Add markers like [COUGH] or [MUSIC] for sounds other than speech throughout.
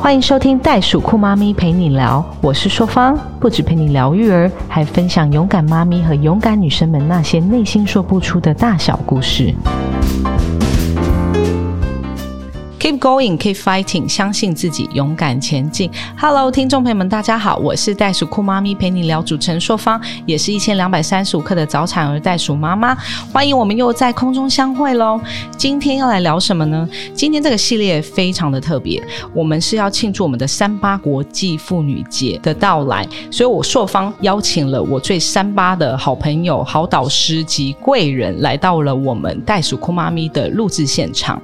欢迎收听袋鼠酷妈咪陪你聊，我是硕芳，不止陪你聊育儿，还分享勇敢妈咪和勇敢女生们那些内心说不出的大小故事。Keep going, keep fighting，相信自己，勇敢前进。Hello，听众朋友们，大家好，我是袋鼠酷妈咪陪你聊主持人硕芳，也是一千两百三十五克的早产儿袋鼠妈妈。欢迎我们又在空中相会喽！今天要来聊什么呢？今天这个系列非常的特别，我们是要庆祝我们的三八国际妇女节的到来，所以我硕芳邀请了我最三八的好朋友、好导师及贵人，来到了我们袋鼠酷妈咪的录制现场。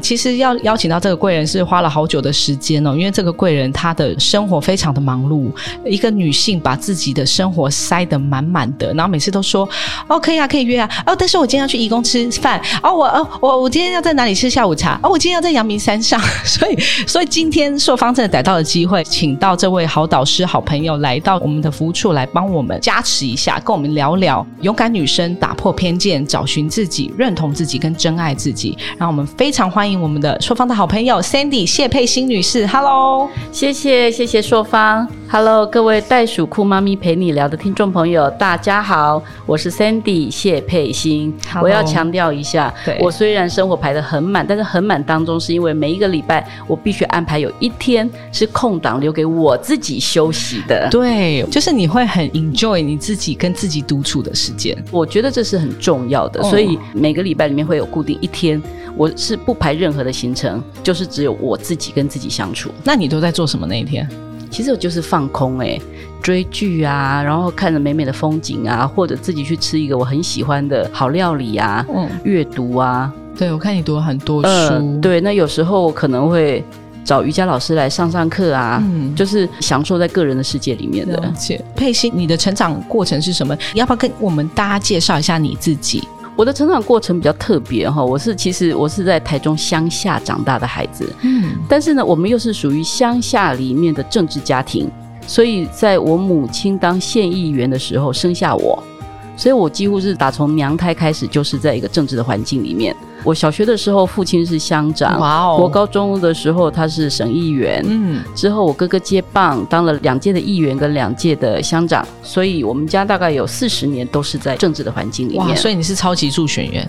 其实要邀请到这个贵人是花了好久的时间哦，因为这个贵人她的生活非常的忙碌，一个女性把自己的生活塞得满满的，然后每次都说哦可以啊可以约啊哦，但是我今天要去义工吃饭哦，我哦我我今天要在哪里吃下午茶哦，我今天要在阳明山上，[LAUGHS] 所以所以今天受方真的逮到了机会，请到这位好导师好朋友来到我们的服务处来帮我们加持一下，跟我们聊聊勇敢女生打破偏见，找寻自己，认同自己跟真爱自己，让我们非常欢迎我们的方的好朋友 Sandy 谢佩欣女士，Hello，谢谢谢谢硕方，Hello，各位袋鼠酷妈咪陪你聊的听众朋友，大家好，我是 Sandy 谢佩欣。我要强调一下对，我虽然生活排得很满，但是很满当中是因为每一个礼拜我必须安排有一天是空档留给我自己休息的。对，就是你会很 enjoy 你自己跟自己独处的时间，我觉得这是很重要的，哦。所以每个礼拜里面会有固定一天，我是不排任何的行程，就是只有我自己跟自己相处。那你都在做什么那一天？其实我就是放空哎、追剧啊，然后看着美美的风景啊，或者自己去吃一个我很喜欢的好料理啊，嗯，阅读啊，对我看你读了很多呃书，，对，那有时候我可能会找瑜伽老师来上上课啊，嗯就是享受在个人的世界里面的。佩欣，你的成长过程是什么？你要不要跟我们大家介绍一下你自己？我的成长过程比较特别哈，我是其实我是在台中乡下长大的孩子，嗯，但是呢，我们又是属于乡下里面的政治家庭，所以在我母亲当县议员的时候生下我，所以我几乎是打从娘胎开始就是在一个政治的环境里面。我小学的时候，父亲是乡长；哇哦我高中的时候，他是省议员。嗯，之后我哥哥接棒，当了两届的议员跟两届的乡长，所以我们家大概有四十年都是在政治的环境里哇，面。所以你是超级助选员，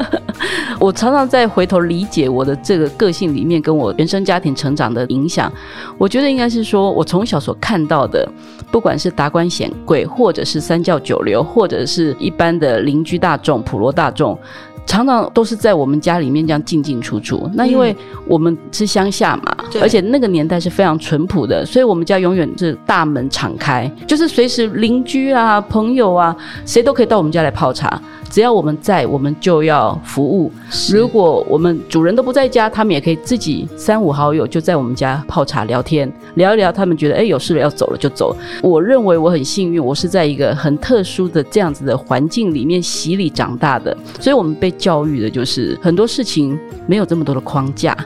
[LAUGHS] 我常常在回头理解我的这个个性里面跟我原生家庭成长的影响，我觉得应该是说我从小所看到的，不管是达官显贵，或者是三教九流，或者是一般的邻居大众、普罗大众。常常都是在我们家里面这样进进出出。那因为我们是乡下嘛，对而且那个年代是非常淳朴的，所以我们家永远是大门敞开，就是随时邻居啊、朋友啊，谁都可以到我们家来泡茶。只要我们在，我们就要服务。如果我们主人都不在家，他们也可以自己三五好友就在我们家泡茶聊天，聊一聊。他们觉得哎有事了要走了就走。我认为我很幸运，我是在一个很特殊的这样子的环境里面洗礼长大的，所以我们被教育的就是很多事情没有这么多的框架。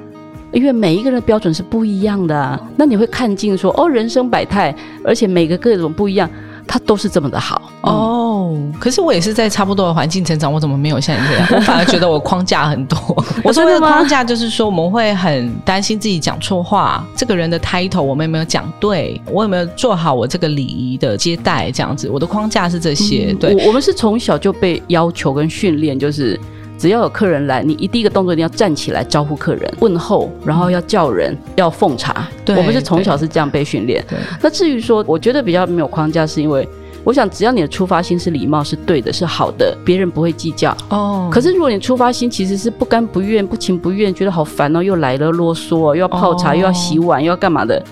因为每一个人的标准是不一样的、啊，那你会看尽说哦，人生百态，而且每个各种不一样，它都是这么的好哦。哦，可是我也是在差不多的环境成长，我怎么没有像你这样？[LAUGHS] 我反而觉得我框架很多。[LAUGHS] 我说的框架就是说，我们会很担心自己讲错话，这个人的 title 我们有没有讲对，我有没有做好我这个礼仪的接待，这样子。我的框架是这些，对。我我们是从小就被要求跟训练，就是只要有客人来，你一第一个动作一定要站起来招呼客人、问候，然后要叫人、要奉茶。对我们是从小是这样被训练。那至于说，我觉得比较没有框架，是因为我想只要你的出发心是礼貌、是对的、是好的，别人不会计较。哦可是如果你出发心其实是不甘不愿、不情不愿，觉得好烦哦，又来了啰嗦哦，又要泡茶，哦又要洗碗，又要干嘛的。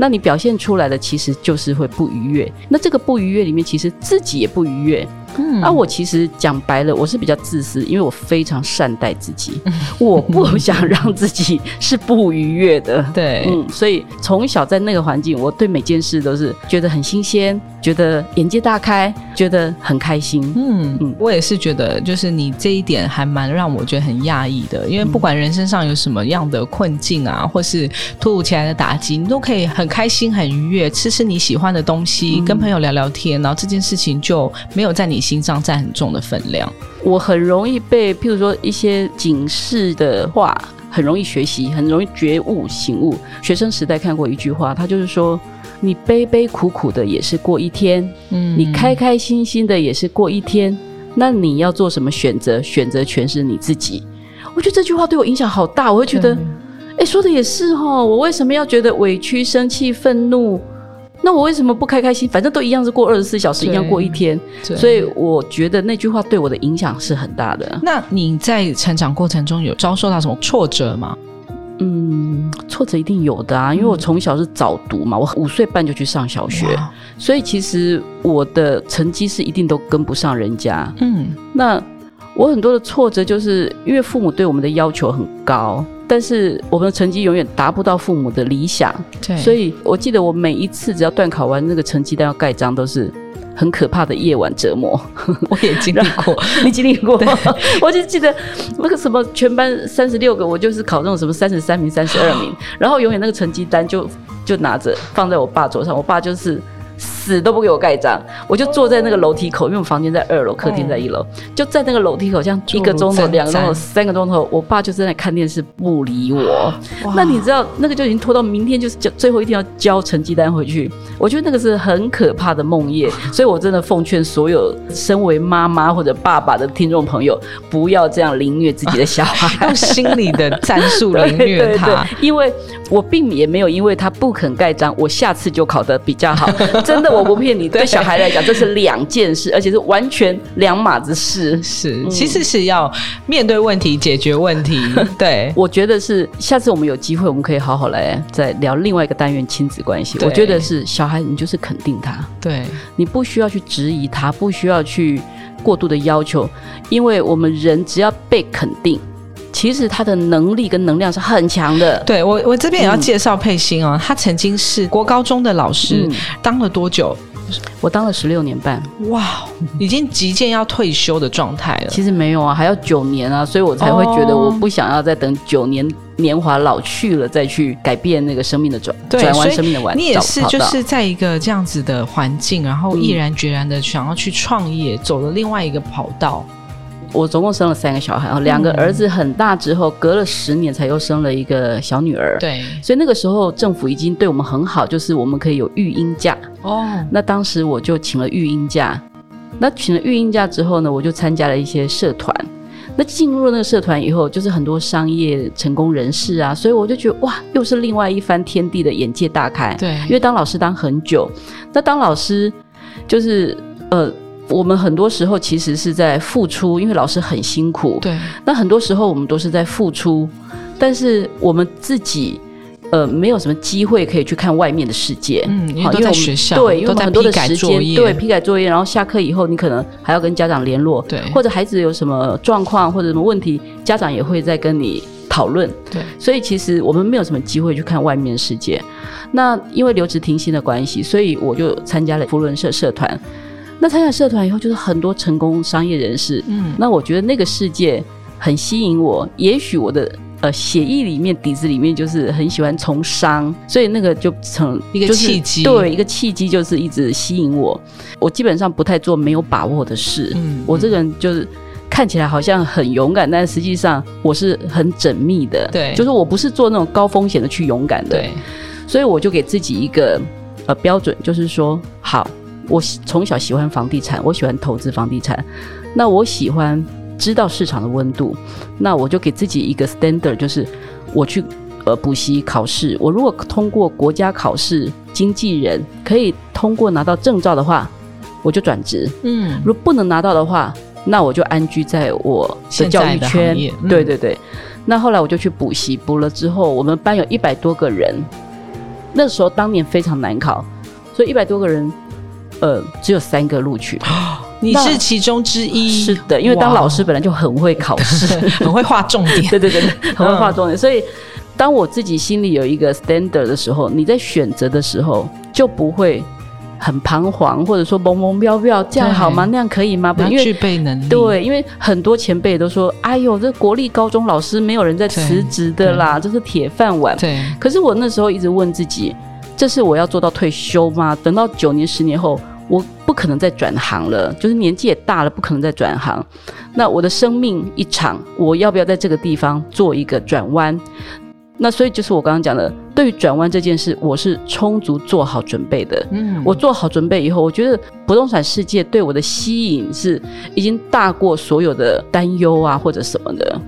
那你表现出来的其实就是会不愉悦，那这个不愉悦里面，其实自己也不愉悦，嗯啊，我其实讲白了，我是比较自私，因为我非常善待自己，我不 [LAUGHS] 想让自己是不愉悦的。对，嗯，所以从小在那个环境，我对每件事都是觉得很新鲜，觉得眼界大开，觉得很开心。嗯嗯我也是觉得，就是你这一点还蛮让我觉得很讶异的，因为不管人生上有什么样的困境啊，或是突如其来的打击，你都可以很开心、很愉悦，吃吃你喜欢的东西，嗯跟朋友聊聊天，然后这件事情就没有在你心脏占很重的分量。我很容易被，譬如说一些警示的话很容易学习，很容易觉悟醒悟。学生时代看过一句话，他就是说：你悲悲苦苦的也是过一天，嗯你开开心心的也是过一天。那你要做什么选择？选择全是你自己。我觉得这句话对我影响好大，我会觉得，哎，说的也是哈。我为什么要觉得委屈、生气、愤怒？那我为什么不开开心？反正都一样是过二十四小时，一样过一天。所以我觉得那句话对我的影响是很大的。那你在成长过程中有遭受到什么挫折吗？嗯，挫折一定有的啊，因为我从小是早读嘛，我五岁半就去上小学，所以其实我的成绩是一定都跟不上人家。嗯，那我很多的挫折，就是因为父母对我们的要求很高，但是我们的成绩永远达不到父母的理想，对，所以我记得我每一次只要段考完那个成绩单要盖章，都是很可怕的夜晚折磨。[LAUGHS] 我也经历过。[LAUGHS] 你经历过？[LAUGHS] 我就记得那个什么，全班三十六个，我就是考那种什么三十三名、三十二名，然后永远那个成绩单就就拿着放在我爸桌上，我爸就是。死都不给我盖章，我就坐在那个楼梯口，因为我们房间在二楼，客厅在一楼，就在那个楼梯口，这样一个钟头、两个钟头、三个钟头，我爸就在那看电视不理我。那你知道那个就已经拖到明天，就是交最后一天要交成绩单回去。我觉得那个是很可怕的梦魇，所以我真的奉劝所有身为妈妈或者爸爸的听众朋友，不要这样凌虐自己的小孩。用心理的战术对凌虐他，因为我并也没有因为他不肯盖章，我下次就考得比较好。[LAUGHS] 真的，我不骗你，对小孩来讲，这是两件事，而且是完全两码子事。是，其实是要面对问题，解决问题。[LAUGHS] 对，我觉得是下次我们有机会，我们可以好好来再聊另外一个单元亲子关系。我觉得是小孩，你就是肯定他，对，你不需要去质疑他，不需要去过度的要求，因为我们人只要被肯定，其实他的能力跟能量是很强的。对我我这边也要介绍佩欣哦，他曾经是国高中的老师，嗯当了多久？我当了十六年半，哇，已经即将要退休的状态了。其实没有啊，还要九年啊，所以我才会觉得哦我不想要再等九年年华老去了再去改变那个生命的转对，转弯生命的弯。你也是就是在一个这样子的环境，然后嗯毅然决然的想要去创业，走了另外一个跑道。我总共生了三个小孩啊，两个儿子很大之后，隔了十年才又生了一个小女儿。对，所以那个时候政府已经对我们很好，就是我们可以有育婴假。哦，那当时我就请了育婴假。那请了育婴假之后呢，我就参加了一些社团。那进入了那个社团以后，就是很多商业成功人士啊，所以我就觉得哇，又是另外一番天地的眼界大开。对因为当老师当很久，那当老师就是呃，我们很多时候其实是在付出，因为老师很辛苦。对，那很多时候我们都是在付出，但是我们自己。呃，没有什么机会可以去看外面的世界，嗯因为都在好我们学校对，因为很多的时间，对，批改作业，然后下课以后，你可能还要跟家长联络，对或者孩子有什么状况或者什么问题，家长也会在跟你讨论，对，所以其实我们没有什么机会去看外面的世界。那因为留职停薪的关系，所以我就参加了福伦社社团。那参加社团以后，就是很多成功商业人士，嗯，那我觉得那个世界很吸引我，也许我的。呃，血液里面、底子里面就是很喜欢从商，所以那个就成一个就是契机对，一个契机就是一直吸引我。我基本上不太做没有把握的事，嗯我这个人就是看起来好像很勇敢，但实际上我是很缜密的，对就是我不是做那种高风险的去勇敢的，对，所以我就给自己一个呃标准，就是说，好，我从小喜欢房地产，我喜欢投资房地产，那我喜欢知道市场的温度，那我就给自己一个 standard，就是我去呃补习考试，我如果通过国家考试，经纪人可以通过拿到证照的话，我就转职；嗯，如果不能拿到的话，那我就安居在我的教育圈。嗯。对对对。那后来我就去补习，补了之后，我们班有一百多个人，那时候当年非常难考，所以一百多个人，呃，只有三个录取。[GASPS] 你是其中之一，是的，因为当老师本来就很会考试，[LAUGHS] 很会画重点，对对对对，[LAUGHS] 很会画重点，所以。当我自己心里有一个 standard 的时候，你在选择的时候就不会很彷徨，或者说懵懵飘飘，这样好吗？那样可以吗？不因为具备能力，对，因为很多前辈都说：“哎呦，这国立高中老师没有人在辞职的啦，这是铁饭碗。对”可是我那时候一直问自己：这是我要做到退休吗？等到九年、十年后，我不可能再转行了，就是年纪也大了，不可能再转行。那我的生命一场，我要不要在这个地方做一个转弯？那所以就是我刚刚讲的，对于转弯这件事，我是充足做好准备的。嗯，我做好准备以后，我觉得不动产世界对我的吸引是已经大过所有的担忧啊或者什么的。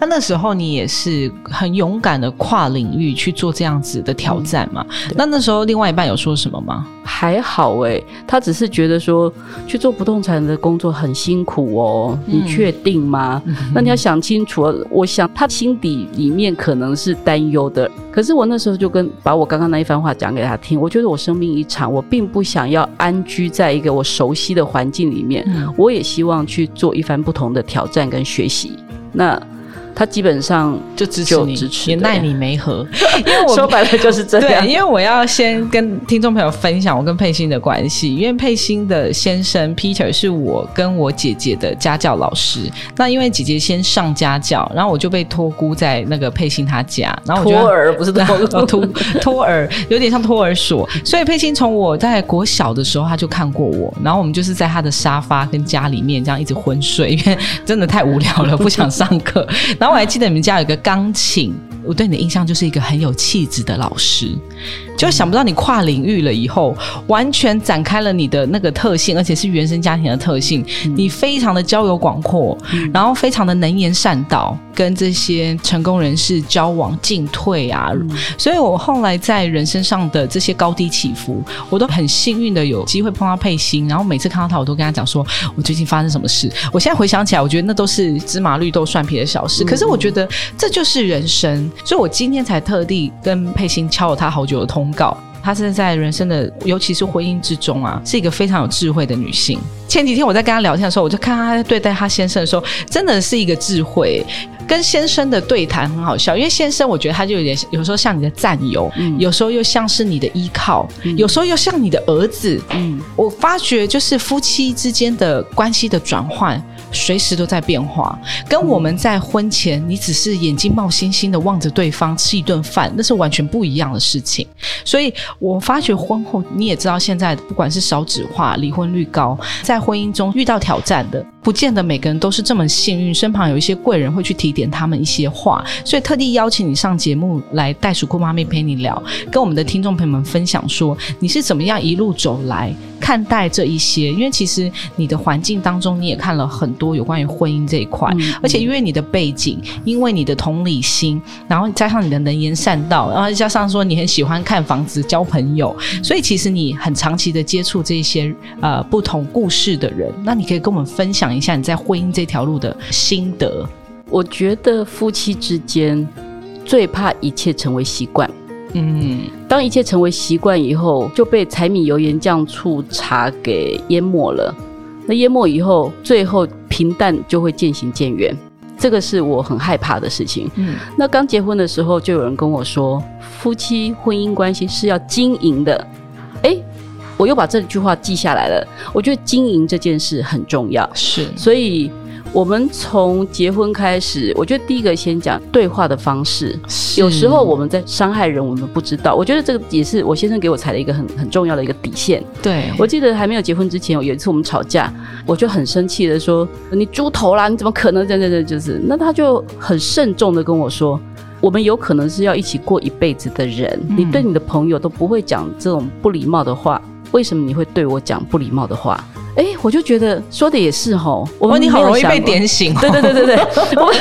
那那时候你也是很勇敢的跨领域去做这样子的挑战嘛？那那时候另外一半有说什么吗？还好哎，他只是觉得说去做不动产的工作很辛苦哦，你确定吗？那你要想清楚。我想他心底里面可能是担忧的。可是我那时候就跟把我刚刚那一番话讲给他听，我觉得我生命一场，我并不想要安居在一个我熟悉的环境里面，我也希望去做一番不同的挑战跟学习。那。他基本上就支持你，也奈你没何。[LAUGHS] 因为我说白了就是这样。对，因为我要先跟听众朋友分享我跟佩欣的关系。因为佩欣的先生 Peter 是我跟我姐姐的家教老师。那因为姐姐先上家教，然后我就被托孤在那个佩欣他家。然后我托儿不是托 [LAUGHS] 托托儿，有点像托儿所。所以佩欣从我在国小的时候他就看过我，然后我们就是在他的沙发跟家里面这样一直昏睡，因为真的太无聊了，不想上课。[LAUGHS] 然后我还记得你们家有个钢琴，我对你的印象就是一个很有气质的老师。就想不到你跨领域了以后，完全展开了你的那个特性，而且是原生家庭的特性。你非常的交友广阔，然后非常的能言善道，跟这些成功人士交往进退啊。所以我后来在人生上的这些高低起伏，我都很幸运的有机会碰到佩欣。然后每次看到他，我都跟他讲说，我最近发生什么事。我现在回想起来，我觉得那都是芝麻绿豆蒜皮的小事。可是我觉得这就是人生，所以我今天才特地跟佩欣敲了她好久的通。告，她是在人生的，尤其是婚姻之中啊，是一个非常有智慧的女性。前几天我在跟她聊天的时候，我就看她在对待她先生的时候，真的是一个智慧。跟先生的对谈很好笑，因为先生我觉得他就有点，有时候像你的战友，有时候又像是你的依靠，有时候又像你的儿子。嗯，我发觉就是夫妻之间的关系的转换。随时都在变化，跟我们在婚前你只是眼睛冒星星的望着对方吃一顿饭，那是完全不一样的事情。所以我发觉婚后你也知道，现在不管是少子化、离婚率高，在婚姻中遇到挑战的，不见得每个人都是这么幸运，身旁有一些贵人会去提点他们一些话。所以特地邀请你上节目来，袋鼠酷妈咪陪你聊，跟我们的听众朋友们分享说你是怎么样一路走来。看待这一些，因为其实你的环境当中，你也看了很多有关于婚姻这一块，而且因为你的背景，因为你的同理心，然后加上你的能言善道，然后加上说你很喜欢看房子、交朋友，所以其实你很长期的接触这些呃不同故事的人。那你可以跟我们分享一下你在婚姻这条路的心得。我觉得夫妻之间最怕一切成为习惯。嗯，当一切成为习惯以后，就被柴米油盐酱醋茶给淹没了。那淹没以后，最后平淡就会渐行渐远。这个是我很害怕的事情。嗯，那刚结婚的时候，就有人跟我说，夫妻婚姻关系是要经营的。哎，我又把这句话记下来了。我觉得经营这件事很重要。是，所以。我们从结婚开始，我觉得第一个先讲对话的方式。有时候我们在伤害人，我们不知道。我觉得这个也是我先生给我踩的一个很很重要的一个底线。对我记得还没有结婚之前，有一次我们吵架，我就很生气的说：“你猪头啦！你怎么可能？”这这这就是。那他就很慎重的跟我说：“我们有可能是要一起过一辈子的人，你对你的朋友都不会讲这种不礼貌的话，为什么你会对我讲不礼貌的话？”哎，我就觉得说的也是吼，我们你好容易被点醒。对对对对对，[LAUGHS] 我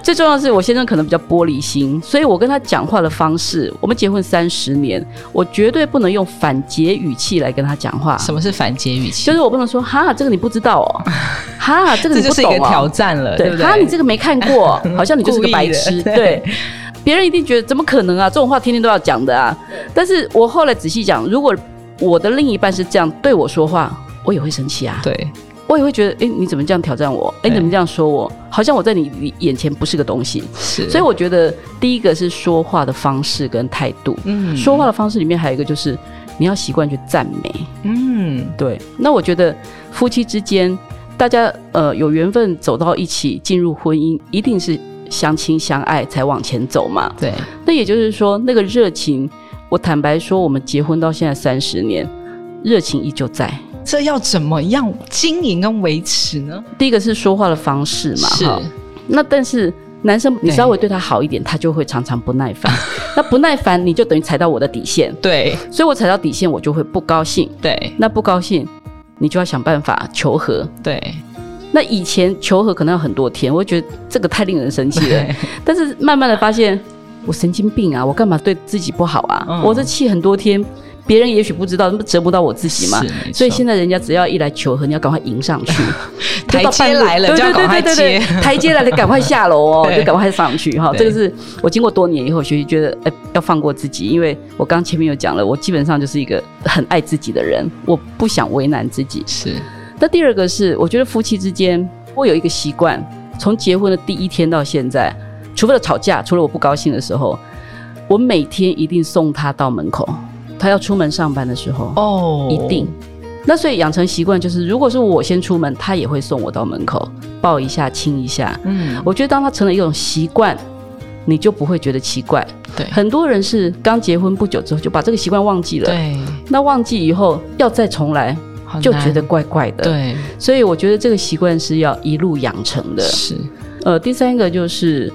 最重要的是我先生可能比较玻璃心，所以我跟他讲话的方式，我们结婚三十年，我绝对不能用反诘语气来跟他讲话。什么是反诘语气？就是我不能说哈，这个你不知道哦，哈，这个你 [LAUGHS] 不懂哦。这就是一个挑战了，对不对？哈，你这个没看过，[LAUGHS] 好像你就是个白痴。对，别人一定觉得怎么可能啊？这种话天天都要讲的啊。但是我后来仔细讲，如果我的另一半是这样对我说话。我也会生气啊，对我也会觉得，哎，你怎么这样挑战我？哎，你怎么这样说我？好像我在你眼前不是个东西。是，所以我觉得第一个是说话的方式跟态度。嗯，说话的方式里面还有一个就是你要习惯去赞美。嗯，对。那我觉得夫妻之间，大家呃有缘分走到一起进入婚姻，一定是相亲相爱才往前走嘛。对。那也就是说，那个热情，我坦白说，我们结婚到现在三十年，热情依旧在。这要怎么样经营跟维持呢？第一个是说话的方式嘛，是哈。那但是男生你稍微对他好一点，他就会常常不耐烦。[LAUGHS] 那不耐烦，你就等于踩到我的底线，对所以我踩到底线，我就会不高兴。对那不高兴，你就要想办法求和。对那以前求和可能要很多天，我觉得这个太令人生气了。对，[LAUGHS] 但是慢慢的发现，我神经病啊！我干嘛对自己不好啊？嗯我这气很多天，别人也许不知道，那不折磨到我自己吗是？没错所以现在人家只要一来求和，你要赶快迎上去。[LAUGHS] 台阶来了对对赶快对对对接台阶来了赶快下楼哦，[LAUGHS] 对就赶快上去哈。对这个是我经过多年以后学习，觉得哎要放过自己，因为我刚前面有讲了，我基本上就是一个很爱自己的人，我不想为难自己。是那第二个是，我觉得夫妻之间，我有一个习惯，从结婚的第一天到现在，除了吵架，除了我不高兴的时候，我每天一定送他到门口。他要出门上班的时候，哦一定。那所以养成习惯就是，如果是我先出门，他也会送我到门口，抱一下，亲一下。嗯我觉得当他成了一种习惯，你就不会觉得奇怪。对很多人是刚结婚不久之后就把这个习惯忘记了，对那忘记以后要再重来，就觉得怪怪的。对所以我觉得这个习惯是要一路养成的。是呃，第三个就是，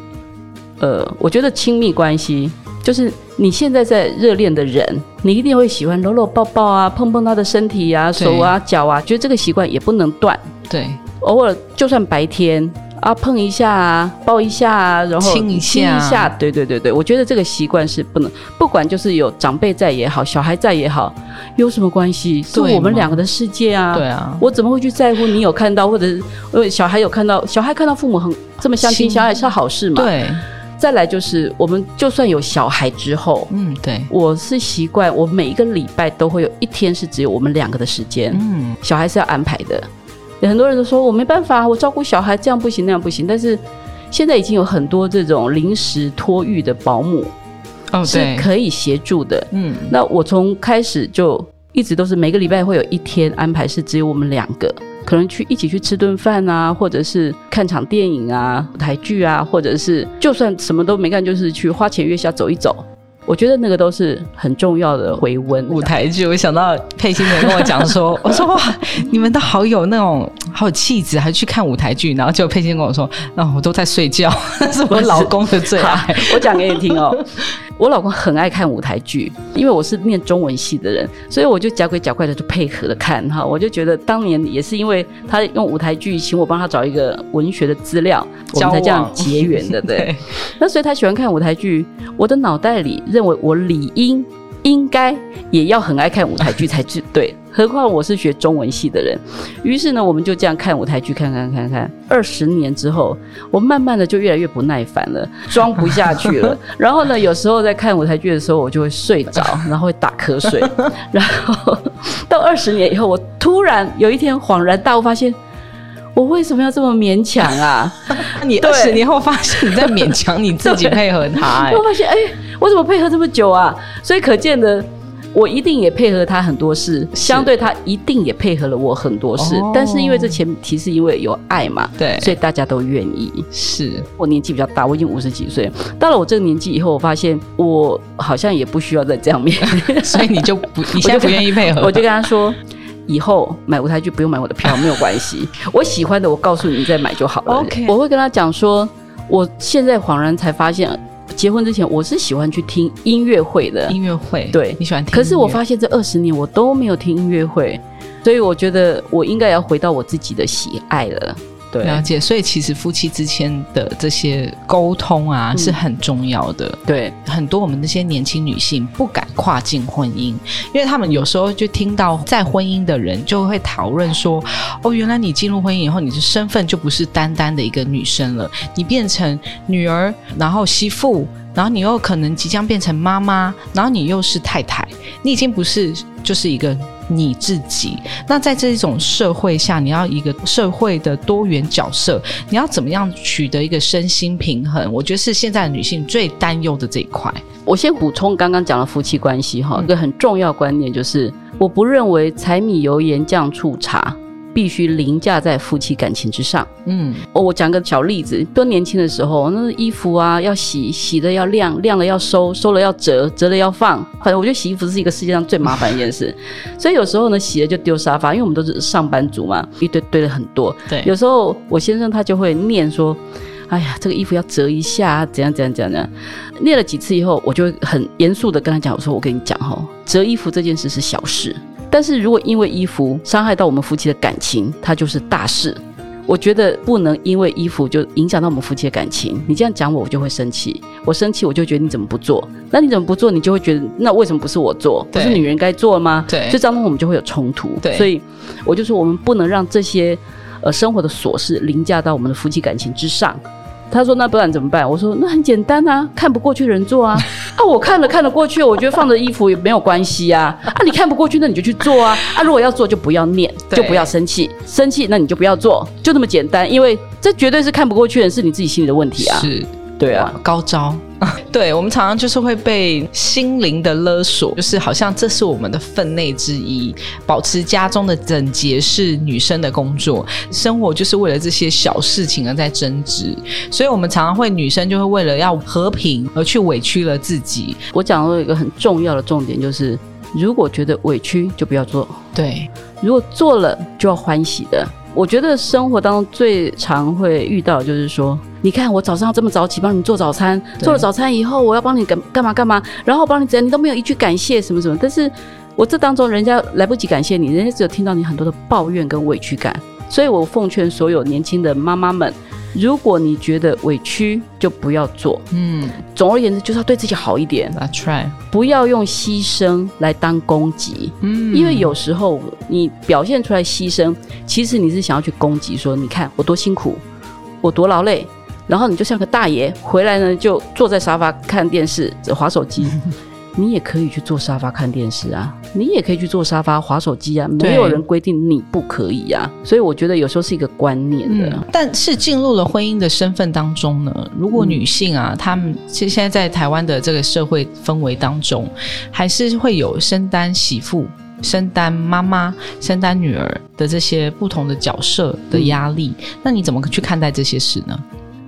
呃，我觉得亲密关系就是你现在在热恋的人，你一定会喜欢搂搂抱抱啊，碰碰他的身体啊、手啊、脚啊，觉得这个习惯也不能断。对偶尔就算白天啊，碰一下啊，抱一下啊，然后亲一下亲一下，对对对对，我觉得这个习惯是不能，不管就是有长辈在也好，小孩在也好，有什么关系？是我们嘛两个的世界啊。对啊，我怎么会去在乎你有看到，或者是呃小孩有看到，小孩看到父母很这么相亲亲相爱是好事嘛？。对再来就是我们就算有小孩之后，嗯对。我是习惯我每一个礼拜都会有一天是只有我们两个的时间，嗯。小孩是要安排的。有很多人都说我没办法，我照顾小孩这样不行那样不行，但是现在已经有很多这种临时托育的保姆是可以协助的。嗯。那我从开始就一直都是每个礼拜会有一天安排是只有我们两个，可能去一起去吃顿饭啊，或者是看场电影啊、舞台剧啊，或者是就算什么都没干，就是去花前月下走一走。我觉得那个都是很重要的回温。舞台剧，我想到佩欣人跟我讲说，[LAUGHS] 我说哇，你们都好有那种好有气质，还去看舞台剧，然后结果佩欣跟我说，那，我都在睡觉，那 [LAUGHS] 是我老公的最好爱。我讲给你听哦。[LAUGHS] 我老公很爱看舞台剧，因为我是念中文系的人，所以我就假鬼假怪的就配合的看哈。我就觉得当年也是因为他用舞台剧请我帮他找一个文学的资料，我们才这样结缘的，对。那所以他喜欢看舞台剧，我的脑袋里认为我理应应该也要很爱看舞台剧才是对。何况我是学中文系的人，于是呢，我们就这样看舞台剧，看看看看。二十年之后，我慢慢的就越来越不耐烦了，装不下去了。然后呢，有时候在看舞台剧的时候，我就会睡着，[LAUGHS] 然后会打瞌睡。然后到二十年以后，我突然有一天恍然大悟，发现我为什么要这么勉强啊？[LAUGHS] 你对二十年后发现你在勉强你自己 [LAUGHS] 配合他、哎我发现，哎、我怎么配合这么久啊？所以可见的，我一定也配合他很多事，相对他一定也配合了我很多事。哦但是因为这前提是因为有爱嘛，对所以大家都愿意。是我年纪比较大，我已经五十几岁，到了我这个年纪以后，我发现我好像也不需要再这样面，[LAUGHS] 所以你就不，你现在不愿意配合，我就跟他说。以后买舞台剧不用买我的票，没有关系。[LAUGHS] 我喜欢的，我告诉你，你再买就好了。OK 我会跟他讲说，我现在恍然才发现，结婚之前我是喜欢去听音乐会的，音乐会，对你喜欢听，可是我发现这二十年我都没有听音乐会，所以我觉得我应该要回到我自己的喜爱了。对，了解，所以其实夫妻之间的这些沟通啊、嗯。是很重要的。对，很多我们那些年轻女性不敢跨进婚姻，因为他们有时候就听到在婚姻的人就会讨论说：“哦，原来你进入婚姻以后，你的身份就不是单单的一个女生了，你变成女儿，然后媳妇，然后你又可能即将变成妈妈，然后你又是太太，你已经不是就是一个你自己。那在这种社会下，你要一个社会的多元角色，你要怎么样取得一个身心平衡？我觉得是现在的女性最担忧的这一块。我先补充刚刚讲的夫妻关系哈，嗯一个很重要观念就是，我不认为柴米油盐酱醋茶必须凌驾在夫妻感情之上。嗯，哦，我讲个小例子，多年轻的时候，那衣服啊要洗，洗的要晾，晾了要收，收了要折，折了要放。反正我觉得洗衣服是一个世界上最麻烦一件事，[LAUGHS] 所以有时候呢，洗了就丢沙发，因为我们都是上班族嘛，一堆堆了很多。对，有时候我先生他就会念说：“哎呀，这个衣服要折一下，怎样怎样怎样怎样。”念了几次以后，我就很严肃的跟他讲：“我说我跟你讲哈，折衣服这件事是小事，但是如果因为衣服伤害到我们夫妻的感情，它就是大事。我觉得不能因为衣服就影响到我们夫妻的感情。你这样讲我，我就会生气。我生气，我就觉得你怎么不做？那你怎么不做？你就会觉得那为什么不是我做？不是女人该做吗？对所以当中我们就会有冲突。对所以我就说我们不能让这些呃生活的琐事凌驾到我们的夫妻感情之上。他说：“那不然怎么办？”我说：“那很简单啊，看不过去的人做啊。[LAUGHS] 啊，我看了看得过去，我觉得放着衣服也没有关系啊。啊，你看不过去，那你就去做啊。啊，如果要做，就不要念，就不要生气，生气那你就不要做，就那么简单。因为这绝对是看不过去的人，是你自己心里的问题啊。是。对啊，高招。[LAUGHS] 对我们常常就是会被心灵的勒索，就是好像这是我们的分内之一。保持家中的整洁是女生的工作，生活就是为了这些小事情而在争执，所以我们常常会女生就会为了要和平而去委屈了自己。我讲到一个很重要的重点，就是如果觉得委屈，就不要做。对，如果做了就要欢喜的。我觉得生活当中最常会遇到的就是说，你看我早上这么早起帮你做早餐，做了早餐以后我要帮你干干嘛干嘛，然后帮你怎样，你都没有一句感谢什么什么。但是我这当中人家来不及感谢你，人家只有听到你很多的抱怨跟委屈感。所以我奉劝所有年轻的妈妈们，如果你觉得委屈，就不要做。嗯总而言之，就是要对自己好一点，，That's right，不要用牺牲来当攻击。嗯因为有时候你表现出来牺牲，其实你是想要去攻击，说你看我多辛苦，我多劳累，然后你就像个大爷回来呢，就坐在沙发看电视、划手机。[LAUGHS] 你也可以去坐沙发看电视啊，你也可以去坐沙发划手机啊，没有人规定你不可以啊。所以我觉得有时候是一个观念的。嗯，但是进入了婚姻的身份当中呢，如果女性啊，她们其实现在在台湾的这个社会氛围当中，还是会有身担媳妇、身担妈妈、身担女儿的这些不同的角色的压力。那你怎么去看待这些事呢？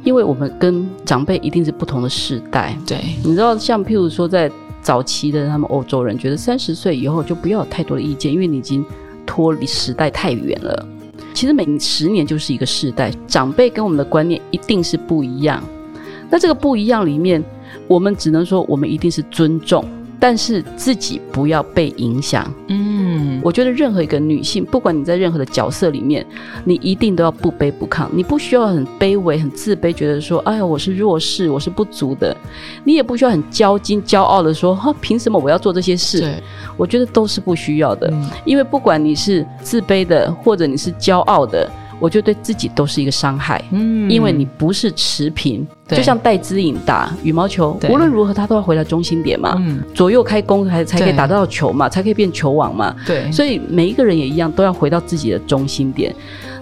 因为我们跟长辈一定是不同的世代，对，你知道，像譬如说，在早期的他们欧洲人觉得三十岁以后就不要有太多的意见，因为你已经脱离时代太远了。其实每十年就是一个世代，长辈跟我们的观念一定是不一样。那这个不一样里面，我们只能说我们一定是尊重，但是自己不要被影响。嗯，我觉得任何一个女性，不管你在任何的角色里面，你一定都要不卑不亢，你不需要很卑微、很自卑，觉得说，哎呀，我是弱势，我是不足的。你也不需要很骄矜、骄傲的说，哈，凭什么我要做这些事？对，我觉得都是不需要的，嗯因为不管你是自卑的，或者你是骄傲的，我觉得对自己都是一个伤害。嗯因为你不是持平，就像戴资颖打羽毛球，对无论如何他都要回到中心点嘛，嗯，左右开弓才才可以对打到球嘛，才可以变球王嘛。对，所以每一个人也一样，都要回到自己的中心点。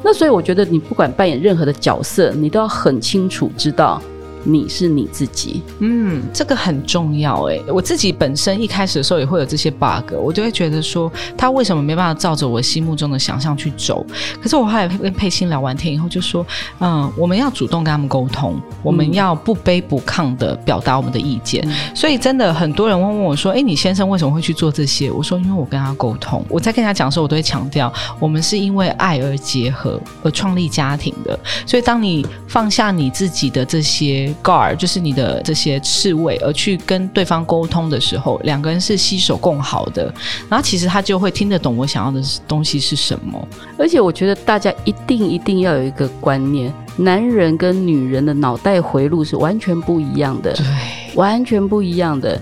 那所以我觉得，你不管扮演任何的角色，你都要很清楚知道你是你自己。嗯，这个很重要哎。我自己本身一开始的时候也会有这些 bug，我就会觉得说他为什么没办法照着我心目中的想象去走？可是我后来跟佩欣聊完天以后就说，嗯，我们要主动跟他们沟通，我们要不卑不亢的表达我们的意见。所以真的很多人会问我说，哎，你先生为什么会去做这些？我说，因为我跟他沟通，我在跟他讲的时候，我都会强调，我们是因为爱而结合而创立家庭的。所以当你放下你自己的这些 guard，就是你的这些刺猬，而去跟对方沟通的时候，两个人是携手共好的，然后其实他就会听得懂我想要的东西是什么。而且我觉得大家一定一定要有一个观念：男人跟女人的脑袋回路是完全不一样的，对，完全不一样的。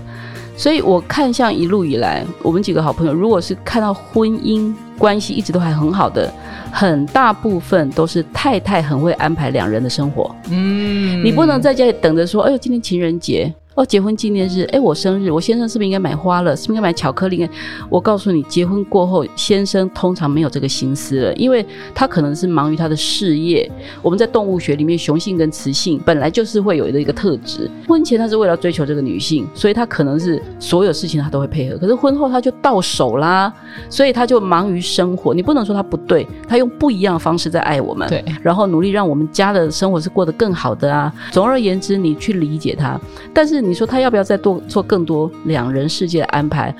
所以我看像一路以来，我们几个好朋友，如果是看到婚姻关系一直都还很好的，很大部分都是太太很会安排两人的生活。嗯你不能在家里等着说，哎呦，今天情人节。哦，结婚纪念日，哎，我生日，我先生是不是应该买花了？是不是应该买巧克力？我告诉你，结婚过后，先生通常没有这个心思了，因为他可能是忙于他的事业。我们在动物学里面，雄性跟雌性本来就是会有的一个特质。婚前他是为了追求这个女性，所以他可能是所有事情他都会配合。可是婚后他就到手啦，所以他就忙于生活。你不能说他不对，他用不一样的方式在爱我们，对，然后努力让我们家的生活是过得更好的啊。总而言之，你去理解他，但是你说他要不要再多做更多两人世界的安排？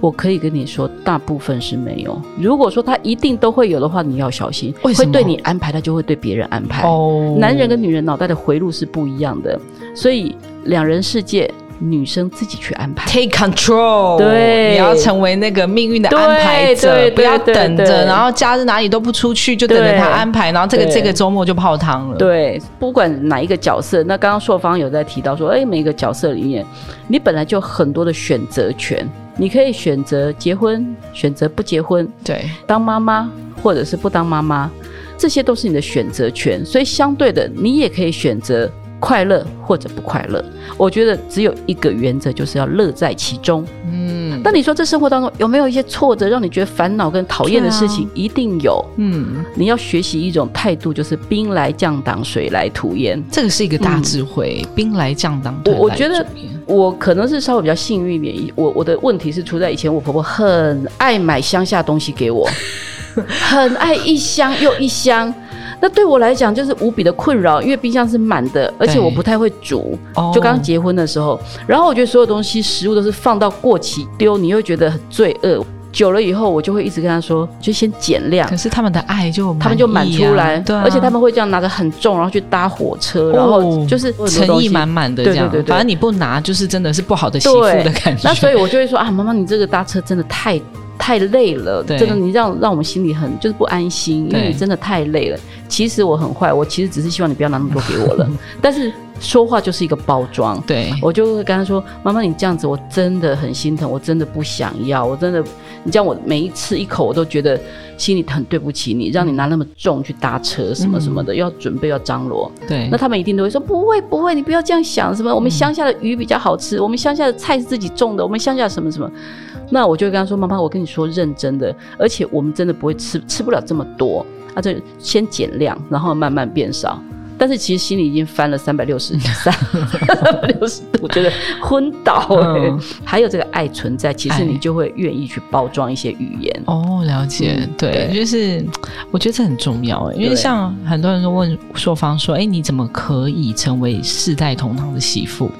我可以跟你说，大部分是没有。如果说他一定都会有的话，你要小心，会对你安排，他就会对别人安排。哦，男人跟女人脑袋的回路是不一样的，所以两人世界。女生自己去安排，take control。对，你要成为那个命运的安排者，不要等着，然后假日哪里都不出去，就等着他安排，然后这个这个周末就泡汤了。对，不管哪一个角色，那刚刚硕芳有在提到说，哎，每一个角色里面，你本来就很多的选择权，你可以选择结婚，选择不结婚，对，当妈妈或者是不当妈妈，这些都是你的选择权，所以相对的，你也可以选择。快乐或者不快乐，我觉得只有一个原则，就是要乐在其中。嗯，那你说这生活当中有没有一些挫折，让你觉得烦恼跟讨厌的事情？一定有。嗯，你要学习一种态度，就是兵来将挡，水来土掩。这个是一个大智慧。兵来将挡，我我觉得我可能是稍微比较幸运一点。我我的问题是出在以前，我婆婆很爱买乡下东西给我，[LAUGHS] 很爱一箱又一箱。那对我来讲就是无比的困扰，因为冰箱是满的，而且我不太会煮。就刚结婚的时候，然后我觉得所有东西食物都是放到过期丢，你又觉得很罪恶。久了以后，我就会一直跟他说，就先减量。可是他们的爱就他们就满出来，对，而且他们会这样拿着很重，然后去搭火车，然后就是诚意满满的这样。对对对，反正你不拿，就是真的是不好的媳妇的感觉。那所以我就会说啊，妈妈，你这个搭车真的太。太累了，真的，你让让我们心里很就是不安心，因为你真的太累了。其实我很坏，我其实只是希望你不要拿那么多给我了。[LAUGHS] 但是说话就是一个包装，对我就会跟他说：“妈妈，你这样子我真的很心疼，我真的不想要，我真的，你这样我每一次一口我都觉得心里很对不起你，让你拿那么重去搭车什么什么的，要准备要张罗。”对，那他们一定都会说：“不会不会，你不要这样想，什么我们乡下的鱼比较好吃，我们乡下的菜是自己种的，我们乡下什么什么。”那我就跟他说：“妈妈，我跟你说认真的，而且我们真的不会吃，吃不了这么多，啊，就先减量，然后慢慢变少。”但是其实心里已经翻了三百六十 [LAUGHS] 三百六十度，觉得昏倒哎。还有这个爱存在，其实你就会愿意去包装一些语言。哦，了解，对，就是我觉得这很重要哎，因为像很多人都问硕芳说：“哎，你怎么可以成为世代同堂的媳妇？”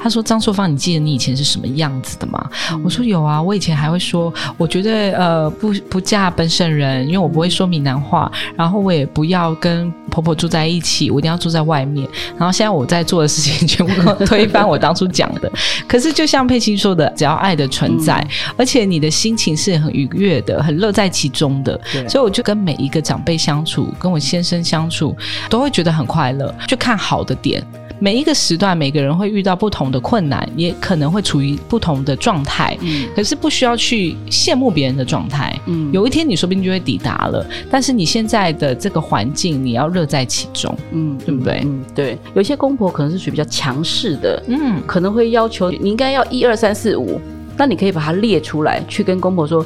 他说：“张硕芳，你记得你以前是什么样子的吗？”我说：“有啊，我以前还会说，我觉得呃不不嫁本省人，因为我不会说闽南话，然后我也不要跟婆婆住在一起，我。”要住在外面，然后现在我在做的事情 [LAUGHS] 全部推翻我当初讲的。可是就像佩青说的，只要爱的存在，而且你的心情是很愉悦的，很乐在其中的，所以我就跟每一个长辈相处，跟我先生相处，都会觉得很快乐，就看好的点。每一个时段，每个人会遇到不同的困难，也可能会处于不同的状态。嗯，可是不需要去羡慕别人的状态。嗯，有一天你说不定就会抵达了。但是你现在的这个环境，你要乐在其中。嗯，对不对？嗯，对。有些公婆可能是属于比较强势的，嗯，可能会要求你应该要一二三四五。那你可以把它列出来，去跟公婆说：“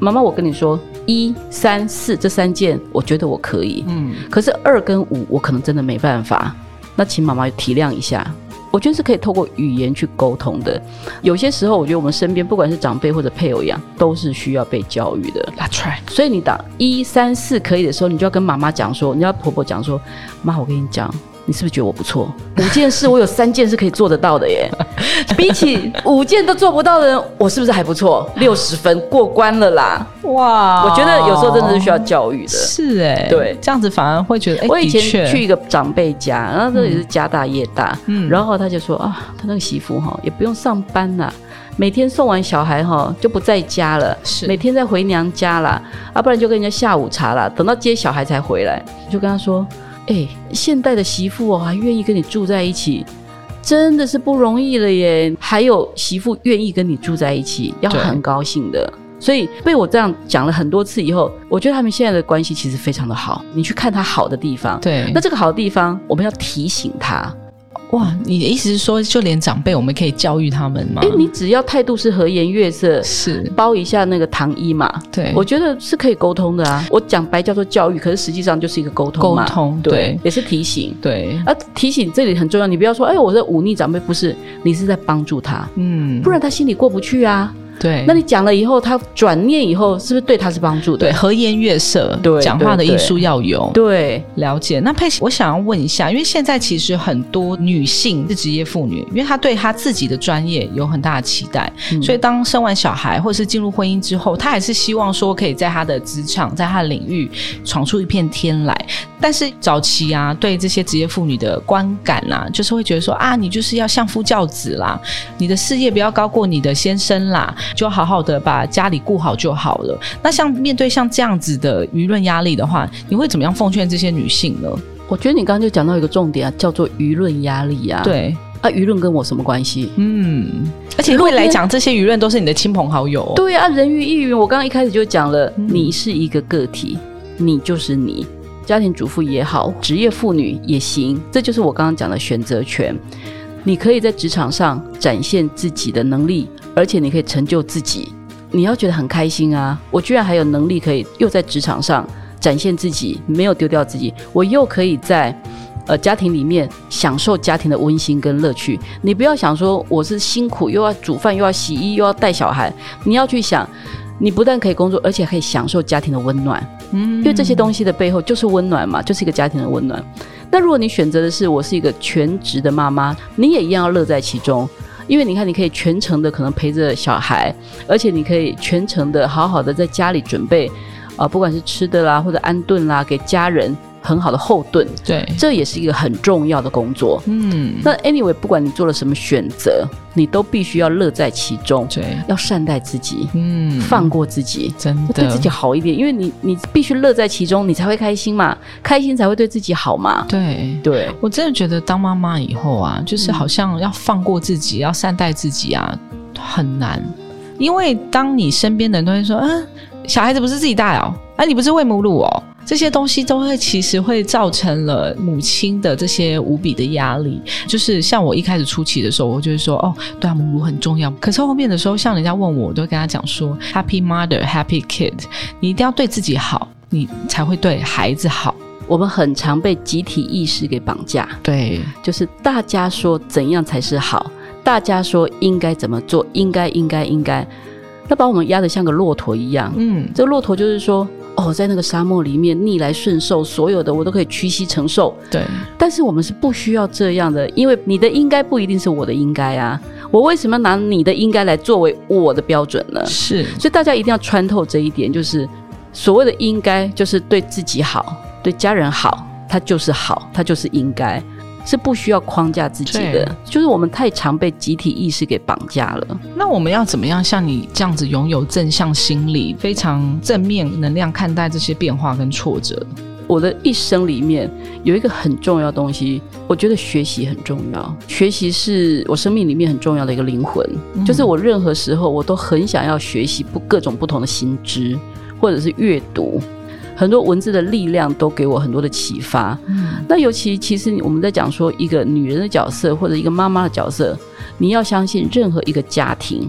妈妈，我跟你说，一三四这三件，我觉得我可以。嗯，可是二跟五，我可能真的没办法。”那请妈妈体谅一下，我觉得是可以透过语言去沟通的。有些时候，我觉得我们身边不管是长辈或者配偶一样，都是需要被教育的。That's right。所以你打一三四可以的时候，你就要跟妈妈讲说，你要婆婆讲说，妈，我跟你讲。你是不是觉得我不错？五件事我有三件是可以做得到的耶，[LAUGHS] 比起五件都做不到的人，我是不是还不错？六十分过关了啦！哇，我觉得有时候真的是需要教育的。是哎，对，这样子反而会觉得。我以前去一个长辈家，然后这里是家大业大，嗯，然后他就说啊，他那个媳妇哈也不用上班啦，每天送完小孩哈就不在家了，是每天在回娘家啦，啊，不然就跟人家下午茶啦，等到接小孩才回来，就跟他说。哎，现代的媳妇哦，还愿意跟你住在一起，真的是不容易了耶。还有媳妇愿意跟你住在一起，要很高兴的。所以被我这样讲了很多次以后，我觉得他们现在的关系其实非常的好。你去看他好的地方，对，那这个好的地方，我们要提醒他。哇，你的意思是说，就连长辈我们可以教育他们吗？哎，你只要态度是和颜悦色，是包一下那个糖衣嘛？对，我觉得是可以沟通的啊。我讲白叫做教育，可是实际上就是一个沟通嘛。沟通对，也是提醒。对，啊，提醒这里很重要，你不要说，哎，我在忤逆长辈，不是，你是在帮助他，嗯，不然他心里过不去啊。对，那你讲了以后，他转念以后，是不是对他是帮助的？对，和颜悦色，对，讲话的艺术要有。对，了解。那佩奇，我想要问一下，因为现在其实很多女性是职业妇女，因为她对她自己的专业有很大的期待，所以当生完小孩或者是进入婚姻之后，她还是希望说可以在她的职场，在她的领域闯出一片天来。但是早期啊，对这些职业妇女的观感啊，就是会觉得说啊，你就是要相夫教子啦，你的事业不要高过你的先生啦，就好好的把家里顾好就好了。那像面对像这样子的舆论压力的话，你会怎么样奉劝这些女性呢？我觉得你刚刚就讲到一个重点啊，叫做舆论压力啊。对啊，舆论跟我什么关系？嗯，而且会来讲这些舆论都是你的亲朋好友。对啊，人云亦云。我刚刚一开始就讲了，你是一个个体，你就是你。家庭主妇也好，职业妇女也行，这就是我刚刚讲的选择权。你可以在职场上展现自己的能力，而且你可以成就自己。你要觉得很开心啊！我居然还有能力可以又在职场上展现自己，没有丢掉自己，我又可以在呃家庭里面享受家庭的温馨跟乐趣。你不要想说我是辛苦又要煮饭又要洗衣又要带小孩，你要去想。你不但可以工作，而且可以享受家庭的温暖，因为这些东西的背后就是温暖嘛，就是一个家庭的温暖。那如果你选择的是我是一个全职的妈妈，你也一样要乐在其中，因为你看，你可以全程的可能陪着小孩，而且你可以全程的好好的在家里准备，啊，不管是吃的啦，或者安顿啦，给家人。很好的后盾，对，这也是一个很重要的工作。嗯，那 anyway，不管你做了什么选择，你都必须要乐在其中，对，要善待自己，嗯，放过自己，真的。对自己好一点，因为你你必须乐在其中，你才会开心嘛，开心才会对自己好嘛。对。对，我真的觉得当妈妈以后啊，就是好像要放过自己，要善待自己啊，很难，因为当你身边的人都会说，嗯，小孩子不是自己带哦，哎，你不是喂母乳哦。这些东西都会其实会造成了母亲的这些无比的压力。就是像我一开始初期的时候，我就会说哦，对啊，母乳很重要。可是后面的时候，像人家问我，我都跟他讲说，Happy mother, happy kid。你一定要对自己好，你才会对孩子好。我们很常被集体意识给绑架，对，就是大家说怎样才是好，大家说应该怎么做，应该应该应该，那把我们压得像个骆驼一样。嗯，这个骆驼就是说。哦，在那个沙漠里面逆来顺受，所有的我都可以屈膝承受。对，但是我们是不需要这样的，因为你的应该不一定是我的应该啊。我为什么拿你的应该来作为我的标准呢？是，所以大家一定要穿透这一点，就是所谓的应该，就是对自己好，对家人好，它就是好，它就是应该。是不需要框架自己的，就是我们太常被集体意识给绑架了。那我们要怎么样像你这样子拥有正向心理，非常正面能量看待这些变化跟挫折？我的一生里面有一个很重要的东西，我觉得学习很重要。学习是我生命里面很重要的一个灵魂，就是我任何时候我都很想要学习不各种不同的新知，或者是阅读。很多文字的力量都给我很多的启发。嗯，那尤其其实我们在讲说一个女人的角色或者一个妈妈的角色，你要相信任何一个家庭，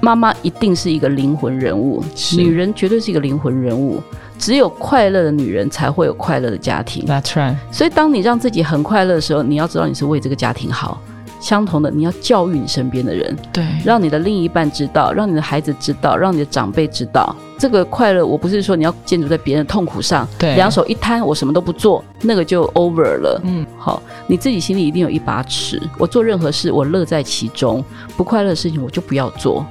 妈妈一定是一个灵魂人物，女人绝对是一个灵魂人物。只有快乐的女人才会有快乐的家庭。That's right。所以当你让自己很快乐的时候，你要知道你是为这个家庭好。相同的，你要教育你身边的人，对，让你的另一半知道，让你的孩子知道，让你的长辈知道，这个快乐，我不是说你要建筑在别人的痛苦上，对，两手一摊，我什么都不做，那个就 over 了。嗯，好，你自己心里一定有一把尺，我做任何事，我乐在其中，不快乐的事情我就不要做。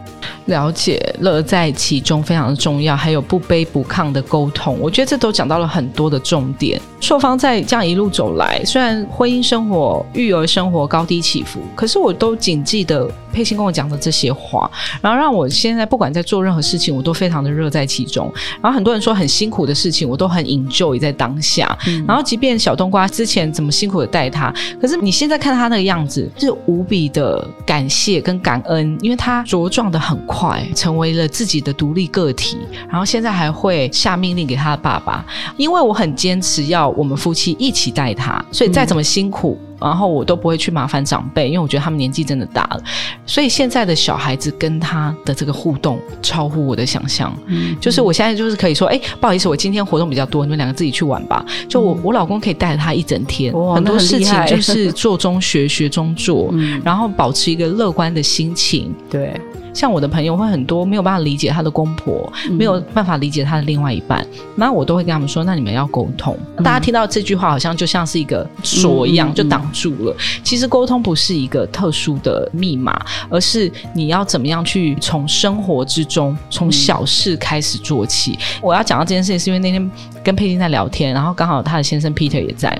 了解，乐在其中非常的重要，还有不卑不亢的沟通，我觉得这都讲到了很多的重点。硕方在这样一路走来，虽然婚姻生活、育儿生活高低起伏，可是我都谨记得佩欣跟我讲的这些话，然后让我现在不管在做任何事情，我都非常的热在其中。然后很多人说很辛苦的事情，我都很 enjoy 在当下。然后即便小冬瓜之前怎么辛苦的带他，可是你现在看他那个样子，是无比的感谢跟感恩，因为他茁壮的很。快成为了自己的独立个体，然后现在还会下命令给他的爸爸，因为我很坚持要我们夫妻一起带他，所以再怎么辛苦。然后我都不会去麻烦长辈，因为我觉得他们年纪真的大了，所以现在的小孩子跟他的这个互动超乎我的想象。嗯，就是我现在就是可以说，哎，不好意思，我今天活动比较多，你们两个自己去玩吧。就我我老公可以带着他一整天，很多事情就是做中学，学中做，[LAUGHS] 然后保持一个乐观的心情。对。像我的朋友会很多没有办法理解他的公婆，没有办法理解他的另外一半，那我都会跟他们说：那你们要沟通。大家听到这句话，好像就像是一个锁一样，就挡住了。其实沟通不是一个特殊的密码，而是你要怎么样去从生活之中，从小事开始做起。我要讲到这件事情，是因为那天跟佩金在聊天，然后刚好她的先生 Peter 也在。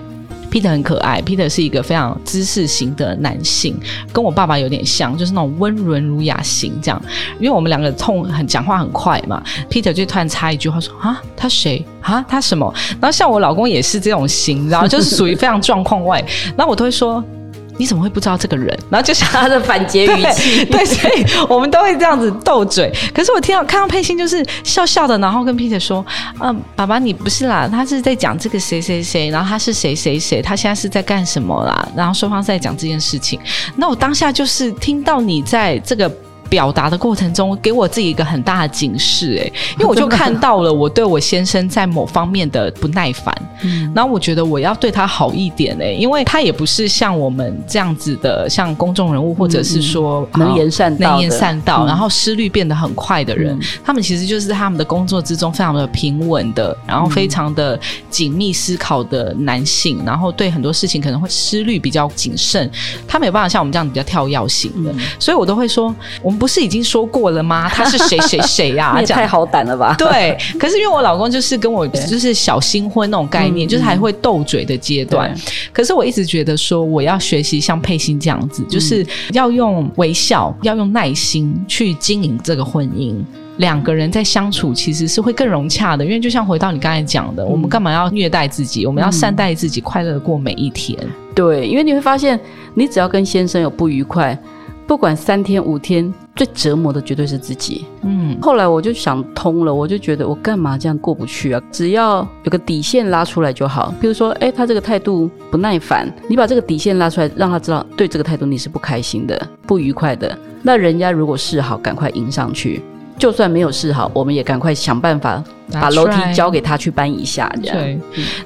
Peter 很可爱，Peter 是一个非常知识型的男性，跟我爸爸有点像，就是那种温润儒雅型这样。因为我们两个痛很讲话很快嘛，Peter 就突然插一句话说：“啊，他谁？啊，他什么？”然后像我老公也是这种型，然后就是属于非常状况外，[LAUGHS] 那我都会说。你怎么会不知道这个人？然后就想他的反诘语气，对，所以我们都会这样子斗嘴。可是我听到看到佩欣就是笑笑的，然后跟 Peter 说：“嗯，爸爸你不是啦，他是在讲这个谁谁谁，然后他是谁谁谁，他现在是在干什么啦？然后双方在讲这件事情。那我当下就是听到你在这个。”表达的过程中，给我自己一个很大的警示，哎，因为我就 [LAUGHS] 看到了我对我先生在某方面的不耐烦，嗯。然后我觉得我要对他好一点，哎，因为他也不是像我们这样子的，像公众人物或者是说能言善道、能言善道，然后思虑变得很快的人，他们其实就是他们的工作之中非常的平稳的，然后非常的紧密思考的男性，然后对很多事情可能会思虑比较谨慎，他没有办法像我们这样比较跳跃型的，所以我都会说我们。不是已经说过了吗？[LAUGHS] 他是谁谁谁呀？[LAUGHS] 也太好胆了吧！对，可是因为我老公就是跟我就是小新婚那种概念，就是还会斗嘴的阶段。可是我一直觉得说，我要学习像佩欣这样子，就是要用微笑，要用耐心去经营这个婚姻。两个人在相处其实是会更融洽的，因为就像回到你刚才讲的，我们干嘛要虐待自己？我们要善待自己，快乐的过每一天。对，因为你会发现，你只要跟先生有不愉快。不管三天五天，最折磨的绝对是自己。嗯，后来我就想通了，我就觉得我干嘛这样过不去啊？只要有个底线拉出来就好。比如说，哎，他这个态度不耐烦，你把这个底线拉出来，让他知道对这个态度你是不开心的、不愉快的。那人家如果示好，赶快迎上去；就算没有示好，我们也赶快想办法。把楼梯交给他去搬一下，这样。对，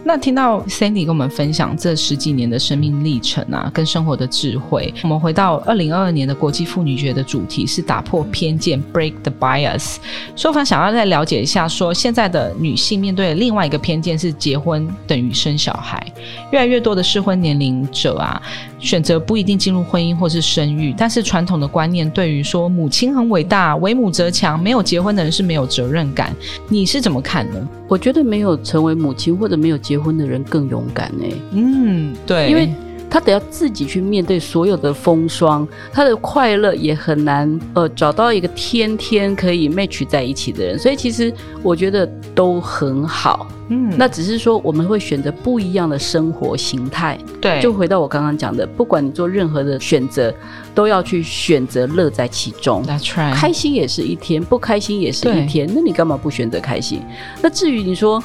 那听到 Sandy 跟我们分享这十几年的生命历程啊，跟生活的智慧。我们回到二零二二年的国际妇女节的主题是打破偏见，Break the bias。说凡想要再了解一下，说现在的女性面对另外一个偏见是结婚等于生小孩，越来越多的适婚年龄者啊，选择不一定进入婚姻或是生育，但是传统的观念对于说母亲很伟大，为母则强，没有结婚的人是没有责任感。你是怎么？怎么看呢？我觉得没有成为母亲或者没有结婚的人更勇敢呢。嗯，对，因为他得要自己去面对所有的风霜，他的快乐也很难呃找到一个天天可以 match 在一起的人，所以其实我觉得都很好。嗯，那只是说我们会选择不一样的生活形态。对，就回到我刚刚讲的，不管你做任何的选择，都要去选择乐在其中。That's right，开心也是一天，不开心也是一天。那你干嘛不选择开心？那至于你说，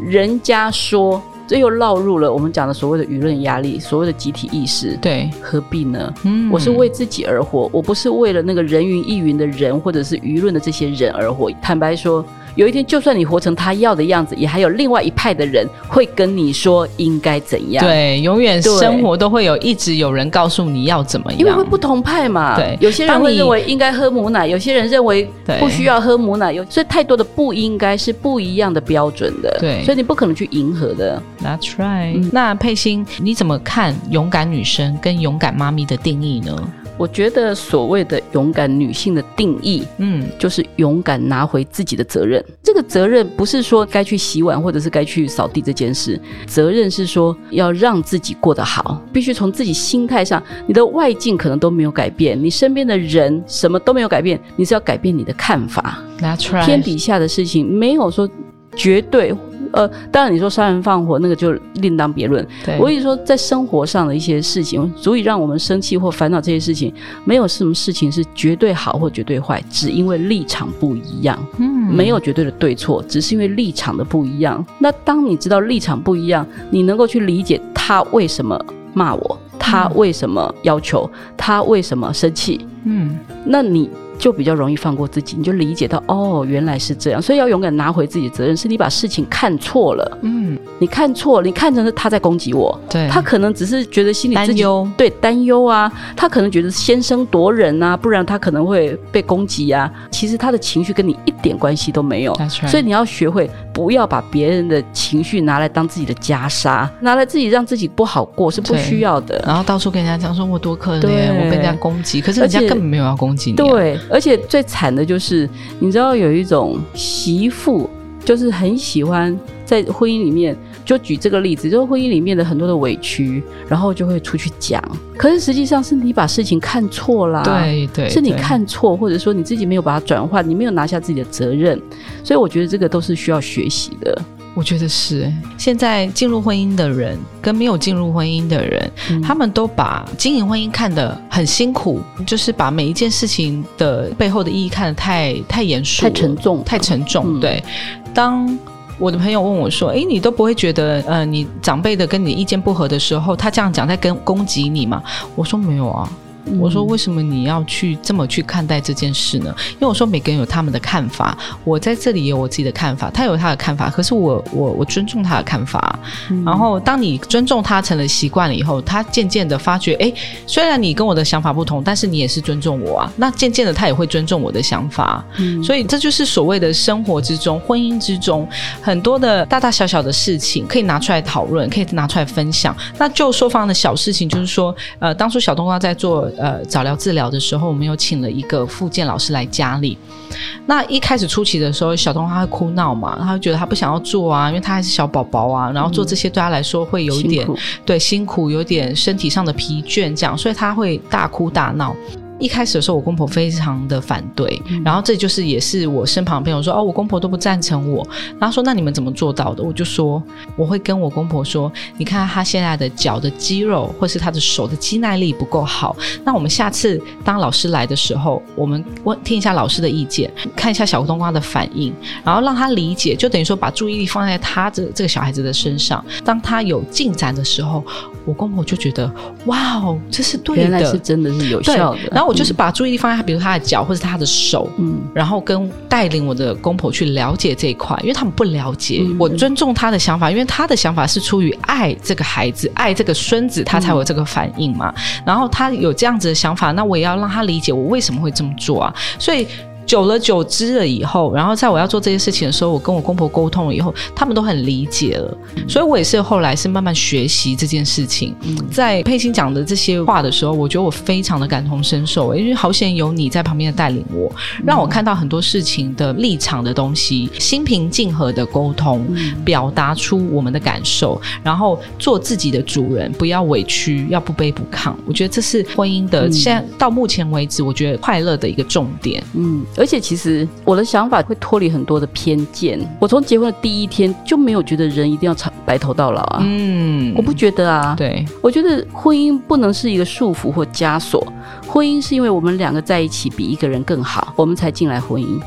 人家说，这又落入了我们讲的所谓的舆论压力，所谓的集体意识。对，何必呢？嗯，我是为自己而活，我不是为了那个人云亦云的人，或者是舆论的这些人而活。坦白说。有一天，就算你活成他要的样子，也还有另外一派的人会跟你说应该怎样。对，永远生活都会有一直有人告诉你要怎么样，因为会不同派嘛。对，有些人会认为应该喝母奶，有些人认为不需要喝母奶，有所以太多的不应该是不一样的标准的。对，所以你不可能去迎合的。That's right。那佩欣，你怎么看勇敢女生跟勇敢妈咪的定义呢？我觉得所谓的勇敢女性的定义，嗯，就是勇敢拿回自己的责任。这个责任不是说该去洗碗或者是该去扫地这件事，责任是说要让自己过得好，必须从自己心态上，你的外境可能都没有改变，你身边的人什么都没有改变，你是要改变你的看法。That's right。天底下的事情没有说绝对。呃，当然你说杀人放火那个就另当别论。对，我跟你说，在生活上的一些事情，足以让我们生气或烦恼这些事情，没有什么事情是绝对好或绝对坏，只因为立场不一样。嗯，没有绝对的对错，只是因为立场的不一样。那当你知道立场不一样，你能够去理解他为什么骂我，他为什么要求，他为什么生气。嗯，那你。就比较容易放过自己，你就理解到哦，原来是这样，所以要勇敢拿回自己的责任，是你把事情看错了。嗯，你看错，你看成是他在攻击我，对，他可能只是觉得心里担忧，对，担忧啊，他可能觉得先声夺人啊，不然他可能会被攻击啊。其实他的情绪跟你一点关系都没有，所以你要学会不要把别人的情绪拿来当自己的袈裟，拿来自己让自己不好过是不需要的。然后到处跟人家讲说我多可怜，我被人家攻击，可是人家根本没有要攻击你。对。而且最惨的就是，你知道有一种媳妇，就是很喜欢在婚姻里面，就举这个例子，就是婚姻里面的很多的委屈，然后就会出去讲。可是实际上是你把事情看错了，对对，是你看错，或者说你自己没有把它转换，你没有拿下自己的责任。所以我觉得这个都是需要学习的。我觉得是，现在进入婚姻的人跟没有进入婚姻的人，他们都把经营婚姻看得很辛苦，就是把每一件事情的背后的意义看得太太严肃、太沉重、太沉重。对，当我的朋友问我说：“诶，你都不会觉得呃，你长辈的跟你意见不合的时候，他这样讲在跟攻击你吗？”我说：“没有啊。”我说：“为什么你要去这么去看待这件事呢？因为我说每个人有他们的看法，我在这里也有我自己的看法，他有他的看法，可是我我我尊重他的看法。然后当你尊重他成了习惯了以后，他渐渐的发觉，哎，虽然你跟我的想法不同，但是你也是尊重我啊。那渐渐的他也会尊重我的想法。所以这就是所谓的生活之中、婚姻之中很多的大大小小的事情可以拿出来讨论，可以拿出来分享。那就说方的小事情，就是说，呃，当初小冬瓜在做。呃，早疗治疗的时候，我们有请了一个复健老师来家里。那一开始初期的时候，小东他会哭闹嘛，他会觉得他不想要做啊，因为他还是小宝宝啊，然后做这些对他来说会有一点对辛苦，有点身体上的疲倦，这样，所以他会大哭大闹。一开始的时候，我公婆非常的反对，然后这就是也是我身旁的朋友说，哦，我公婆都不赞成我，然后说那你们怎么做到的？我就说我会跟我公婆说，你看他现在的脚的肌肉或是他的手的肌耐力不够好，那我们下次当老师来的时候，我们问听一下老师的意见，看一下小冬瓜的反应，然后让他理解，就等于说把注意力放在他这这个小孩子的身上，当他有进展的时候，我公婆就觉得哇哦，这是对的，原来是真的是有效的，然后。我就是把注意力放在，比如他的脚或者他的手，嗯，然后跟带领我的公婆去了解这一块，因为他们不了解，我尊重他的想法，因为他的想法是出于爱这个孩子，爱这个孙子，他才有这个反应嘛。然后他有这样子的想法，那我也要让他理解我为什么会这么做啊。所以。久了久之了以后，然后在我要做这些事情的时候，我跟我公婆沟通了以后，他们都很理解了。所以我也是后来是慢慢学习这件事情。在佩欣讲的这些话的时候，我觉得我非常的感同身受，因为好险有你在旁边的带领我，让我看到很多事情的立场的东西，心平静和的沟通，表达出我们的感受，然后做自己的主人，不要委屈，要不卑不亢。我觉得这是婚姻的现在到目前为止，我觉得快乐的一个重点。嗯。而且其实我的想法会脱离很多的偏见。我从结婚的第一天就没有觉得人一定要长白头到老啊。嗯，我不觉得啊。对，我觉得婚姻不能是一个束缚或枷锁。婚姻是因为我们两个在一起比一个人更好，我们才进来婚姻。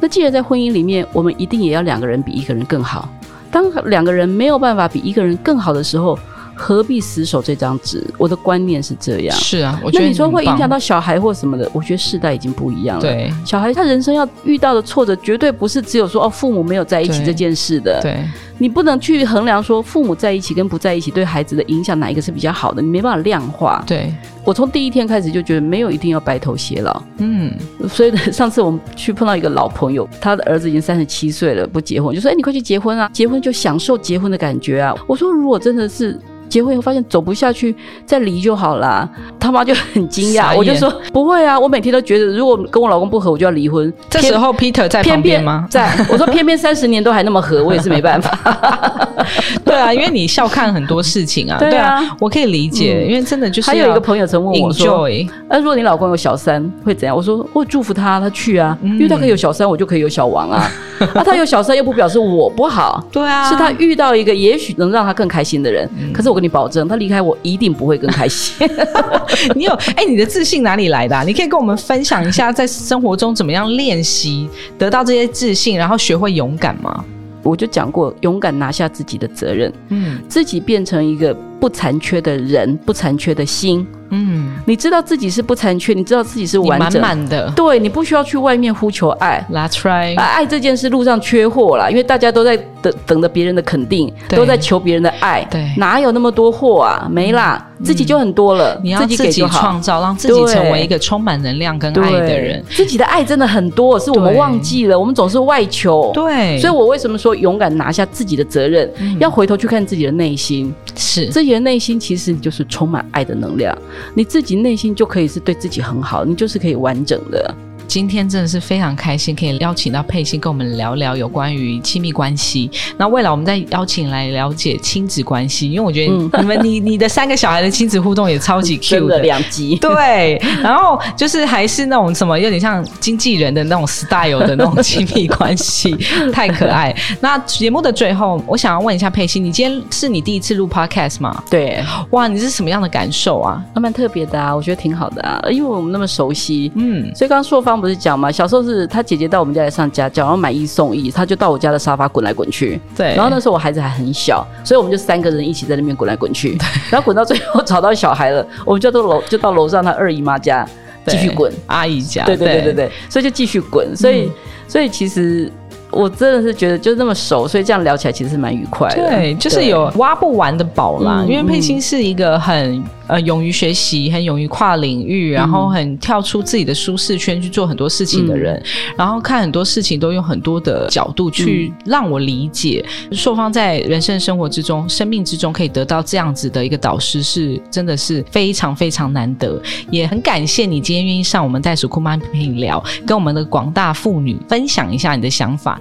那既然在婚姻里面，我们一定也要两个人比一个人更好。当两个人没有办法比一个人更好的时候，何必死守这张纸？我的观念是这样。是啊，那你说会影响到小孩或什么的？我觉得世代已经不一样了。对，小孩他人生要遇到的挫折，绝对不是只有说哦，父母没有在一起这件事的。对，你不能去衡量说父母在一起跟不在一起对孩子的影响哪一个是比较好的，你没办法量化。对，我从第一天开始就觉得没有一定要白头偕老。嗯，所以上次我们去碰到一个老朋友，他的儿子已经三十七岁了，不结婚，就说哎，你快去结婚啊，结婚就享受结婚的感觉啊。我说如果真的是。结婚以后发现走不下去，再离就好啦。他妈就很惊讶，我就说不会啊，我每天都觉得如果跟我老公不合，我就要离婚。这时候 Peter 在旁边吗？在，我说偏偏三十年都还那么合，我也是没办法。[LAUGHS] 对啊，因为你笑看很多事情啊。对啊我可以理解，因为真的就是还有一要个朋友曾问我说 enjoy，：“ 那、如果你老公有小三会怎样？”我说：“我祝福他，他去啊，嗯因为他可以有小三，我就可以有小王啊。[LAUGHS] 啊，他有小三又不表示我不好。”对啊，是他遇到一个也许能让他更开心的人，可是我跟你保证，他离开我一定不会更开心。[LAUGHS] 你有哎、你的自信哪里来的啊、你可以跟我们分享一下，在生活中怎么样练习得到这些自信，然后学会勇敢吗？我就讲过，勇敢拿下自己的责任，嗯。自己变成一个不残缺的人，不残缺的心。嗯，你知道自己是不残缺，你知道自己是完整，满的。对你不需要去外面呼求爱。，That's right，啊爱这件事路上缺货啦，因为大家都在等等着别人的肯定，都在求别人的爱，对。哪有那么多货啊？没啦，自己就很多了，你要自己。创造，让自己成为一个充满能量跟爱的人。自己的爱真的很多，是我们忘记了，我们总是外求。对，所以我为什么说勇敢拿下自己的责任，嗯。要回头去看自己的内心，是。自己的内心其实就是充满爱的能量，你自己内心就可以是对自己很好，你就是可以完整的。今天真的是非常开心，可以邀请到佩欣跟我们聊聊有关于亲密关系。那未来我们再邀请来了解亲子关系，因为我觉得嗯你们、你你的三个小孩的亲子互动也超级 [LAUGHS] Q 真的两集，对，然后就是还是那种什么有点像经纪人的那种 style 的那种亲密关系，太可爱。那节目的最后，我想要问一下佩欣，你今天是你第一次录 podcast 吗？对，哇，你是什么样的感受啊？还蛮特别的啊，我觉得挺好的啊，因为我们那么熟悉。嗯，所以刚刚硕芳不是讲嘛，小时候是他姐姐到我们家来上家教，然后买一送一，他就到我家的沙发滚来滚去。对。然后那时候我孩子还很小，所以我们就三个人一起在那边滚来滚去，然后滚到最后 [LAUGHS] 找到小孩了，我们就到楼就到楼上他二姨妈家继续滚。阿姨家，对对对对对，所以就继续滚。所以、所以其实我真的是觉得就那么熟，所以这样聊起来其实是蛮愉快的。对，就是有挖不完的宝啦。嗯因为佩欣是一个很呃勇于学习、很勇于跨领域，然后很跳出自己的舒适圈去做很多事情的人，然后看很多事情都用很多的角度去让我理解。硕芳在人生生活之中、生命之中可以得到这样子的一个导师，是真的是非常非常难得，也很感谢你今天愿意上我们袋鼠酷妈陪你聊，跟我们的广大妇女分享一下你的想法。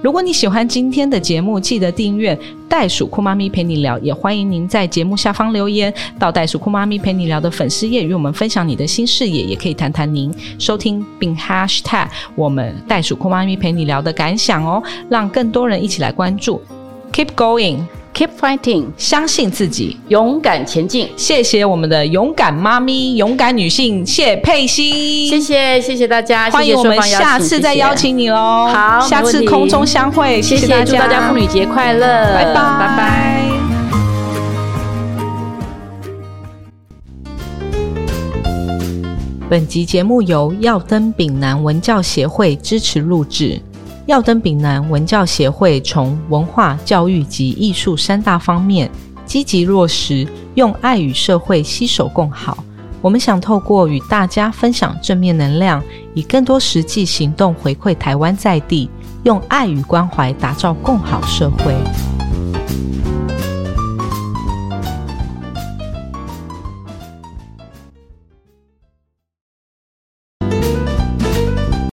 如果你喜欢今天的节目，记得订阅袋鼠酷妈咪陪你聊，也欢迎您在节目下方留言。到袋鼠酷妈咪陪你聊的粉丝页，与我们分享你的新视野，也可以谈谈您收听并 hashtag 我们袋鼠酷妈咪陪你聊的感想哦，让更多人一起来关注。Keep going，，keep fighting，相信自己。勇敢前进。谢谢我们的勇敢妈咪、勇敢女性谢佩欣，谢谢谢谢大家，欢迎我们下次再邀请你喽。好下次空中相会，谢谢，大家，祝大家妇女节快乐，拜拜拜拜。本集节目由耀登丙南文教协会支持录制。耀登丙南文教协会从文化、教育及艺术三大方面积极落实，用爱与社会携手共好。我们想透过与大家分享正面能量，以更多实际行动回馈台湾在地，用爱与关怀打造共好社会。